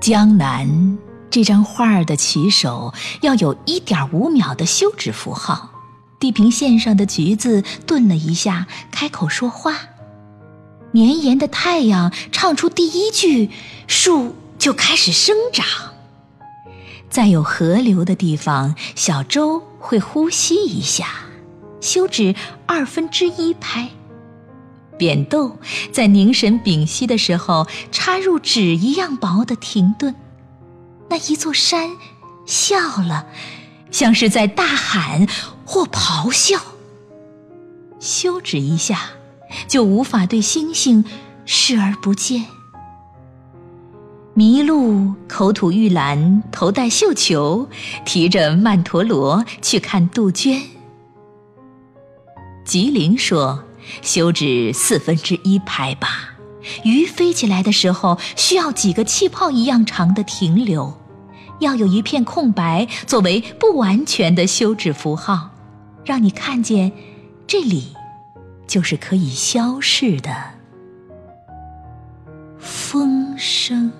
江南这张画儿的起手要有一点五秒的休止符号。地平线上的橘子顿了一下，开口说话。绵延的太阳唱出第一句，树就开始生长。在有河流的地方，小舟会呼吸一下，休止二分之一拍。扁豆在凝神屏息的时候，插入纸一样薄的停顿。那一座山笑了，像是在大喊或咆哮。休止一下，就无法对星星视而不见。麋鹿口吐玉兰，头戴绣球，提着曼陀罗去看杜鹃。吉林说。休止四分之一拍吧。鱼飞起来的时候，需要几个气泡一样长的停留，要有一片空白作为不完全的休止符号，让你看见，这里就是可以消逝的风声。